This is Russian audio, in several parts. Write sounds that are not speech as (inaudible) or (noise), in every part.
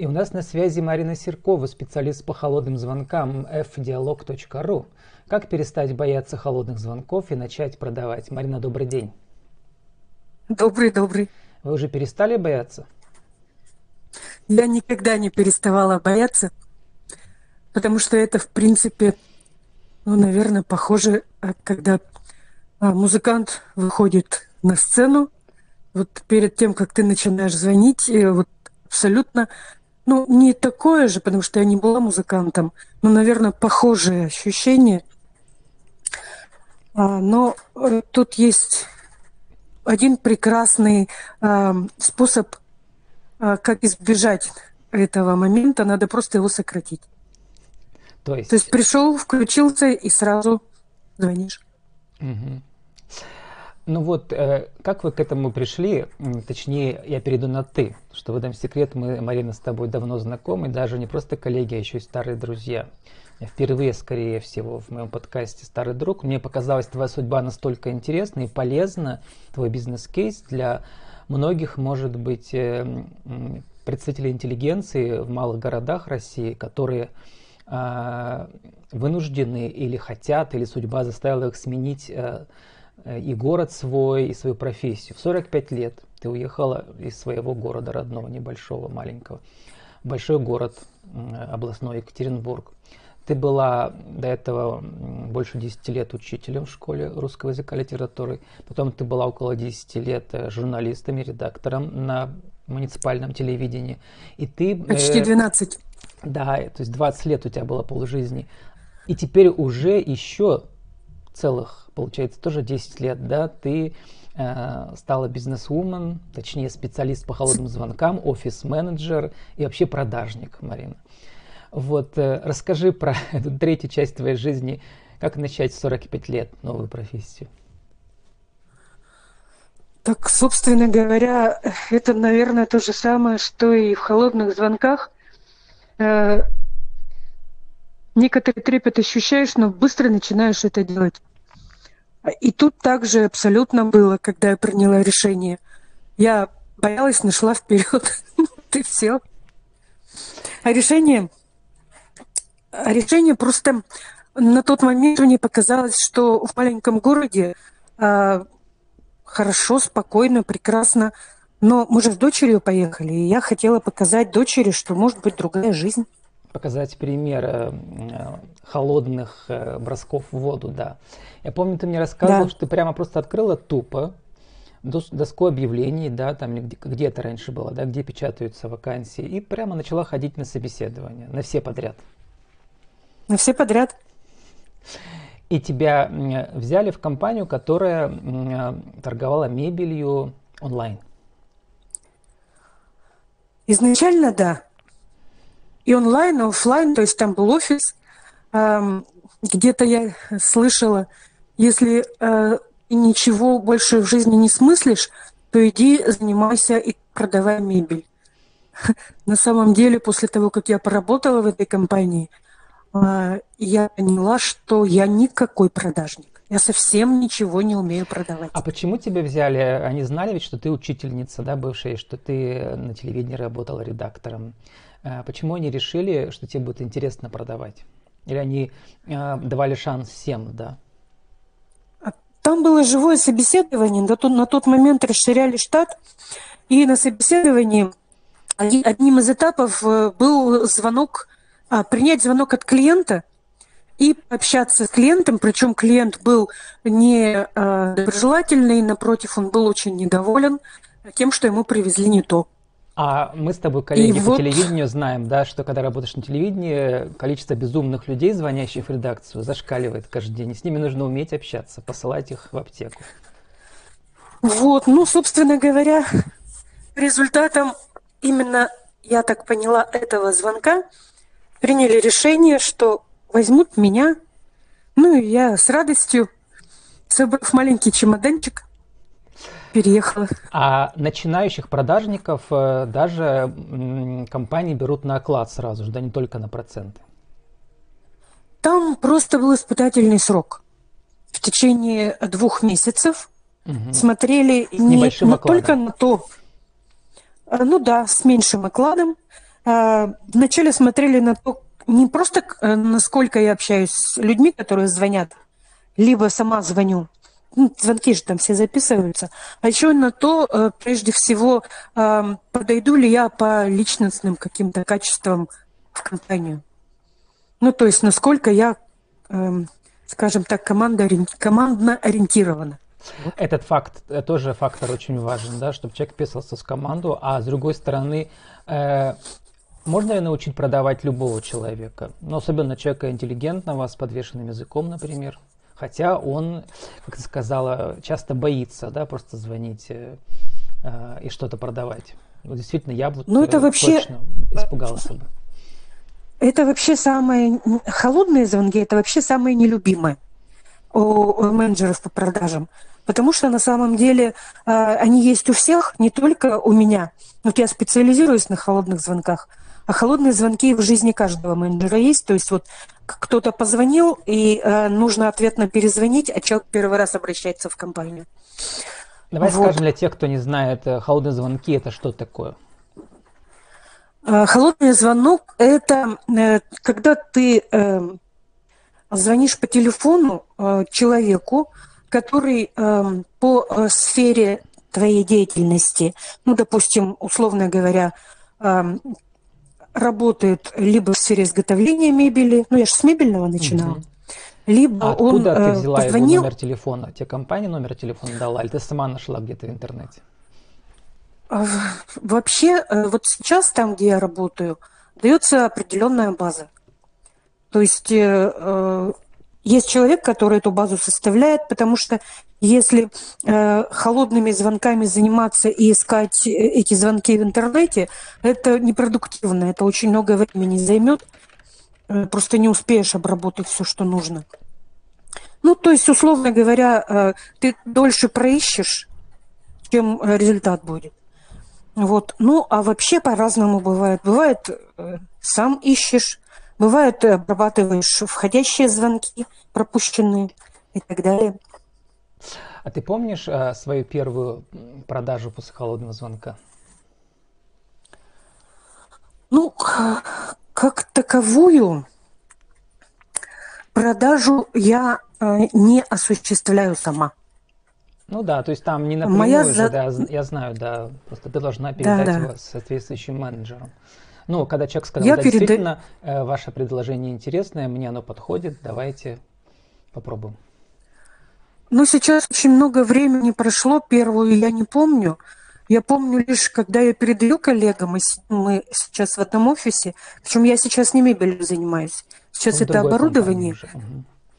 И у нас на связи Марина Серкова, специалист по холодным звонкам fdialog.ru. Как перестать бояться холодных звонков и начать продавать? Марина, добрый день. Добрый, добрый. Вы уже перестали бояться? Я никогда не переставала бояться, потому что это, в принципе, ну, наверное, похоже, а, когда а, музыкант выходит на сцену, вот перед тем, как ты начинаешь звонить, вот абсолютно ну, не такое же, потому что я не была музыкантом, но, наверное, похожее ощущение. А, но э, тут есть один прекрасный а, способ, а, как избежать этого момента, надо просто его сократить. То есть, То есть пришел, включился и сразу звонишь. Угу. Ну вот, э, как вы к этому пришли? Точнее, я перейду на «ты», что в этом секрет мы, Марина, с тобой давно знакомы, даже не просто коллеги, а еще и старые друзья. Впервые, скорее всего, в моем подкасте «Старый друг». Мне показалась твоя судьба настолько интересна и полезна, твой бизнес-кейс для многих, может быть, э, представителей интеллигенции в малых городах России, которые э, вынуждены или хотят, или судьба заставила их сменить Э, и город свой, и свою профессию. В 45 лет ты уехала из своего города родного, небольшого, маленького, большой город, областной Екатеринбург. Ты была до этого больше 10 лет учителем в школе русского языка и литературы. Потом ты была около 10 лет э, журналистом и редактором на муниципальном телевидении. И ты... Почти 12. Э, да, то есть 20 лет у тебя было полжизни. И теперь уже еще целых, получается, тоже 10 лет, да, ты э, стала бизнес-вумен, точнее специалист по холодным звонкам, офис-менеджер и вообще продажник, Марина. Вот, э, расскажи про (laughs) эту третью часть твоей жизни, как начать в 45 лет новую профессию. Так, собственно говоря, это, наверное, то же самое, что и в холодных звонках. Э, некоторый трепет ощущаешь, но быстро начинаешь это делать. И тут также абсолютно было, когда я приняла решение. Я боялась, нашла вперед. (laughs) Ты все. А решение... А решение просто на тот момент мне показалось, что в маленьком городе э, хорошо, спокойно, прекрасно. Но мы же с дочерью поехали, и я хотела показать дочери, что может быть другая жизнь показать пример э, холодных э, бросков в воду, да. Я помню, ты мне рассказывал, да. что ты прямо просто открыла тупо доску объявлений, да, там где, где это раньше было, да, где печатаются вакансии, и прямо начала ходить на собеседование, на все подряд. На все подряд. И тебя взяли в компанию, которая торговала мебелью онлайн. Изначально да и онлайн, и офлайн, то есть там был офис. Где-то я слышала, если э, ничего больше в жизни не смыслишь, то иди занимайся и продавай мебель. (laughs) На самом деле, после того, как я поработала в этой компании, э, я поняла, что я никакой продажник. Я совсем ничего не умею продавать. А почему тебя взяли? Они знали ведь, что ты учительница, да, бывшая, что ты на телевидении работала редактором. А почему они решили, что тебе будет интересно продавать? Или они э, давали шанс всем, да? А там было живое собеседование. На тот, момент расширяли штат. И на собеседовании одним из этапов э, был звонок, а, принять звонок от клиента и общаться с клиентом. Причем клиент был не доброжелательный, напротив, он был очень недоволен тем, что ему привезли не то. А мы с тобой, коллеги и по вот... телевидению, знаем, да, что когда работаешь на телевидении, количество безумных людей, звонящих в редакцию, зашкаливает каждый день. И с ними нужно уметь общаться, посылать их в аптеку. Вот, ну, собственно говоря, результатом именно, я так поняла, этого звонка приняли решение, что возьмут меня. Ну, и я с радостью, собрав маленький чемоданчик, переехала. А начинающих продажников э, даже компании берут на оклад сразу же, да не только на проценты? Там просто был испытательный срок. В течение двух месяцев угу. смотрели с не, не только на то, э, ну да, с меньшим окладом, э, вначале смотрели на то, не просто э, насколько я общаюсь с людьми, которые звонят, либо сама звоню, ну, звонки же там все записываются, а еще на то, э, прежде всего, подойду ли я по личностным каким-то качествам в компанию. Ну, то есть, насколько я, э, скажем так, команда, командно ориентирована. Этот факт, э, тоже фактор очень важен, да, чтобы человек писался в команду, а с другой стороны, э, можно ли научить продавать любого человека? Ну, особенно человека интеллигентного, с подвешенным языком, например. Хотя он, как ты сказала, часто боится, да, просто звонить э, э, и что-то продавать. Вот действительно, я бы ну, это э, вообще... точно испугался бы. Это вообще самые холодные звонки, это вообще самые нелюбимые у, у менеджеров по продажам. Потому что на самом деле э, они есть у всех, не только у меня. Вот я специализируюсь на холодных звонках, а холодные звонки в жизни каждого менеджера есть. То есть вот кто-то позвонил, и э, нужно ответно перезвонить, а человек первый раз обращается в компанию. Давай вот. скажем для тех, кто не знает, э, холодные звонки это что такое? Э, холодный звонок – это э, когда ты звонишь по телефону человеку, который по сфере твоей деятельности, ну, допустим, условно говоря, работает либо в сфере изготовления мебели, ну я же с мебельного начинала, угу. либо а он откуда ты взяла позвонил... его номер телефона? Тебе компания номер телефона дала, или ты сама нашла где-то в интернете? А, вообще, э, вот сейчас там, где я работаю, дается определенная база. То есть э, э, есть человек, который эту базу составляет, потому что если э, холодными звонками заниматься и искать э, эти звонки в интернете, это непродуктивно, это очень много времени займет, э, просто не успеешь обработать все, что нужно. Ну, то есть, условно говоря, э, ты дольше проищешь, чем э, результат будет. Вот. Ну, а вообще по-разному бывает. Бывает, э, сам ищешь, бывает, обрабатываешь входящие звонки, пропущенные и так далее. А ты помнишь а, свою первую продажу после холодного звонка? Ну, как таковую продажу я э, не осуществляю сама. Ну да, то есть там не напрямую Моя же, за... да, я знаю, да, просто ты должна передать да, да. его соответствующим менеджерам. Ну, когда человек сказал, я да, переда... действительно, э, ваше предложение интересное, мне оно подходит, давайте попробуем. Ну, сейчас очень много времени прошло, первую я не помню. Я помню лишь, когда я передаю коллегам, мы, мы сейчас в этом офисе, причем я сейчас не мебелью занимаюсь, сейчас в это оборудование.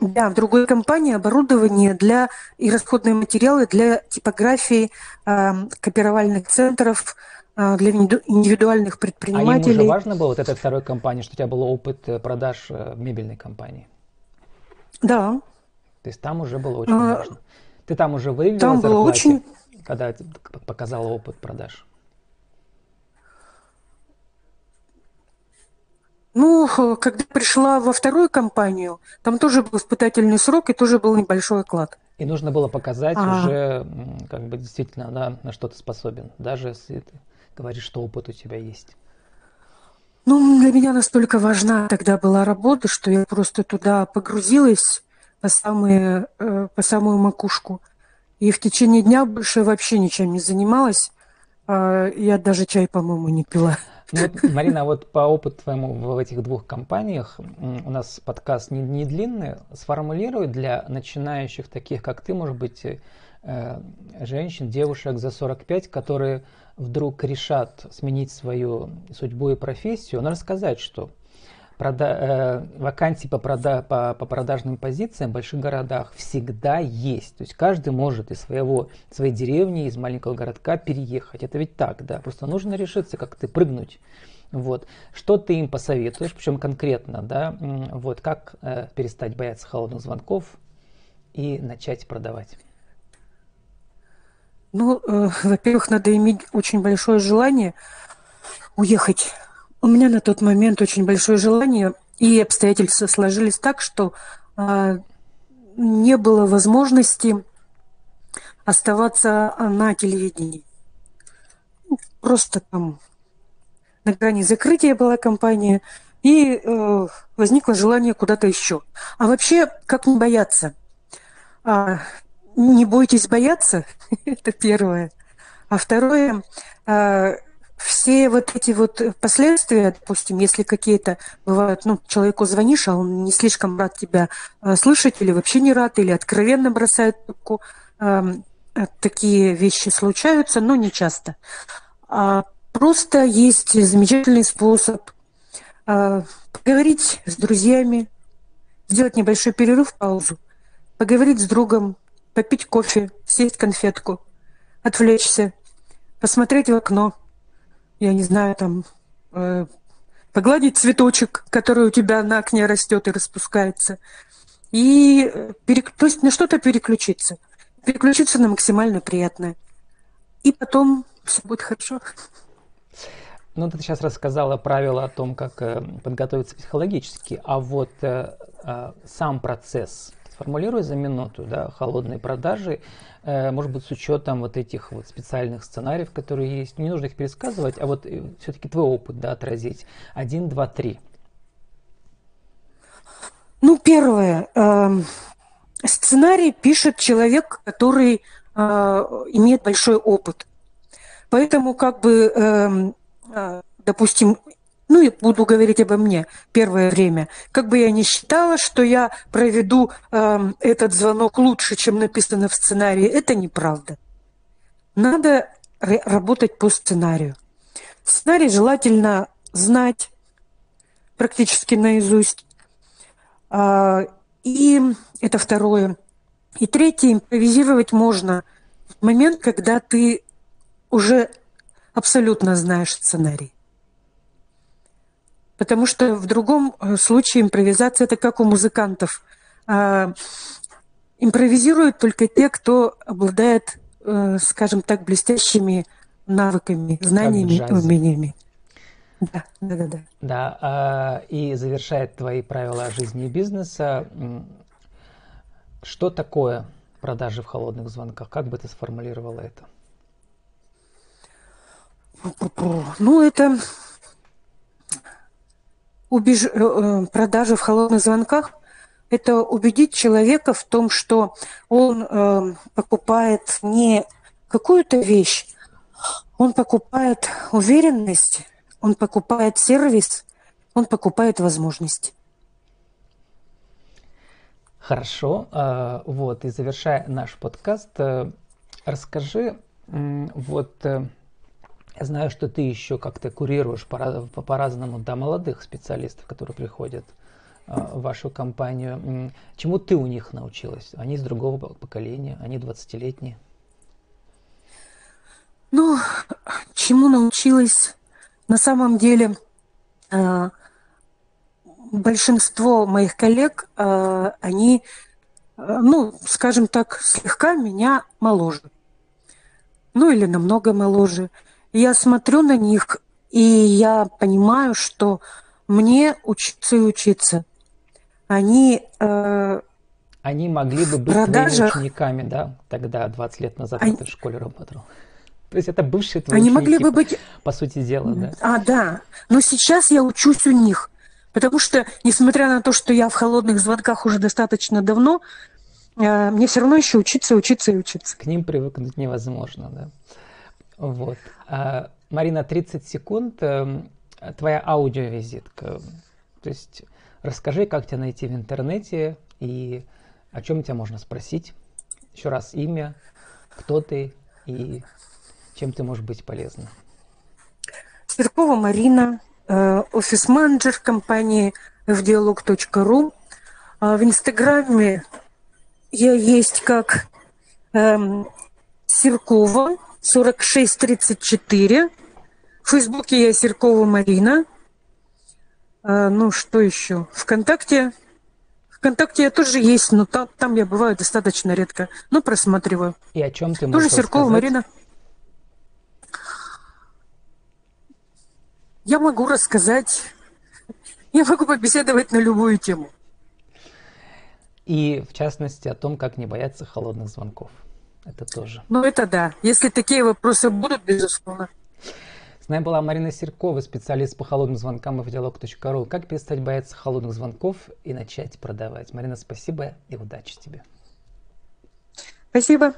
Да, в другой компании оборудование для и расходные материалы для типографии, э, копировальных центров, э, для индивидуальных предпринимателей. А им уже важно было вот этой второй компании, что у тебя был опыт э, продаж э, мебельной компании? Да, то есть там уже было очень а, важно. Ты там уже выиграла там было очень... когда ты показала опыт продаж? Ну, когда пришла во вторую компанию, там тоже был испытательный срок и тоже был небольшой оклад. И нужно было показать а... уже, как бы действительно, да, на что ты способен, даже если ты говоришь, что опыт у тебя есть. Ну, для меня настолько важна тогда была работа, что я просто туда погрузилась по, самые, э, по самую макушку. И в течение дня больше вообще ничем не занималась. А я даже чай, по-моему, не пила. Ну, вот, Марина, вот по опыту твоему в этих двух компаниях, у нас подкаст не, не длинный, сформулируй для начинающих таких, как ты, может быть, э, женщин, девушек за 45, которые вдруг решат сменить свою судьбу и профессию, надо сказать, что прода э, вакансии по, прода по, по продажным позициям в больших городах всегда есть. То есть каждый может из своего, своей деревни, из маленького городка переехать. Это ведь так, да. Просто нужно решиться, как ты прыгнуть. Вот. Что ты им посоветуешь, причем конкретно, да, вот как э, перестать бояться холодных звонков и начать продавать? Ну, э, во-первых, надо иметь очень большое желание уехать у меня на тот момент очень большое желание, и обстоятельства сложились так, что э, не было возможности оставаться на телевидении. Просто там на грани закрытия была компания, и э, возникло желание куда-то еще. А вообще, как не бояться? А, не бойтесь бояться, (laughs) это первое. А второе, а, все вот эти вот последствия, допустим, если какие-то бывают, ну, человеку звонишь, а он не слишком рад тебя а, слышать или вообще не рад, или откровенно бросает трубку, а, такие вещи случаются, но не часто. А просто есть замечательный способ поговорить с друзьями, сделать небольшой перерыв, паузу, поговорить с другом, попить кофе, съесть конфетку, отвлечься, посмотреть в окно, я не знаю, там, э, погладить цветочек, который у тебя на окне растет и распускается, и э, перек... то есть на что-то переключиться, переключиться на максимально приятное. И потом все будет хорошо. Ну, ты сейчас рассказала правила о том, как э, подготовиться психологически, а вот э, э, сам процесс, сформулируй за минуту, да, холодной продажи, э, может быть, с учетом вот этих вот специальных сценариев, которые есть. Не нужно их пересказывать, а вот э, все-таки твой опыт, да, отразить. Один, два, три. Ну, первое. Э, сценарий пишет человек, который э, имеет большой опыт. Поэтому как бы эм, а, допустим, ну и буду говорить обо мне первое время, как бы я ни считала, что я проведу э, этот звонок лучше, чем написано в сценарии, это неправда. Надо работать по сценарию. Сценарий желательно знать практически наизусть. А, и это второе. И третье, импровизировать можно в момент, когда ты уже абсолютно знаешь сценарий. Потому что в другом э, случае импровизация это как у музыкантов. А, импровизируют только те, кто обладает, э, скажем так, блестящими навыками, знаниями и умениями. Да, да, да, да. Да, и завершает твои правила жизни и бизнеса. Что такое продажи в холодных звонках? Как бы ты сформулировала это? Ну, это убеж... Э, э, продажа в холодных звонках – это убедить человека в том, что он э, покупает не какую-то вещь, он покупает уверенность, он покупает сервис, он покупает возможность. Хорошо. А, вот, и завершая наш подкаст, расскажи, вот я знаю, что ты еще как-то курируешь по-разному по, да, молодых специалистов, которые приходят а, в вашу компанию. Чему ты у них научилась? Они из другого поколения, они 20-летние. Ну, чему научилась? На самом деле, а, большинство моих коллег, а, они, ну, скажем так, слегка меня моложе. Ну, или намного моложе. Я смотрю на них, и я понимаю, что мне учиться и учиться. Они... Э, Они могли бы быть продажах... твоими учениками, да, тогда, 20 лет назад, Они... ты в школе работал. То есть это бывшие твои Они ученики, могли бы быть... по сути дела, да? А, да. Но сейчас я учусь у них. Потому что, несмотря на то, что я в холодных звонках уже достаточно давно, э, мне все равно еще учиться, учиться и учиться. К ним привыкнуть невозможно, да. Вот. А, Марина, 30 секунд. Эм, твоя аудиовизитка. То есть расскажи, как тебя найти в интернете и о чем тебя можно спросить. Еще раз имя, кто ты и чем ты можешь быть полезна. Сверкова Марина, э, офис-менеджер компании fdialog.ru. А в Инстаграме я есть как эм, Серкова 4634. В Фейсбуке я Серкова Марина. А, ну, что еще? Вконтакте. Вконтакте я тоже есть, но там, там я бываю достаточно редко. Но просматриваю. И о чем ты можешь Тоже Серкова рассказать? Марина. Я могу рассказать. Я могу побеседовать на любую тему. И в частности о том, как не бояться холодных звонков. Это тоже. Ну, это да. Если такие вопросы будут, безусловно. С нами была Марина Серкова, специалист по холодным звонкам в диалог.ру. Как перестать бояться холодных звонков и начать продавать? Марина, спасибо и удачи тебе. Спасибо.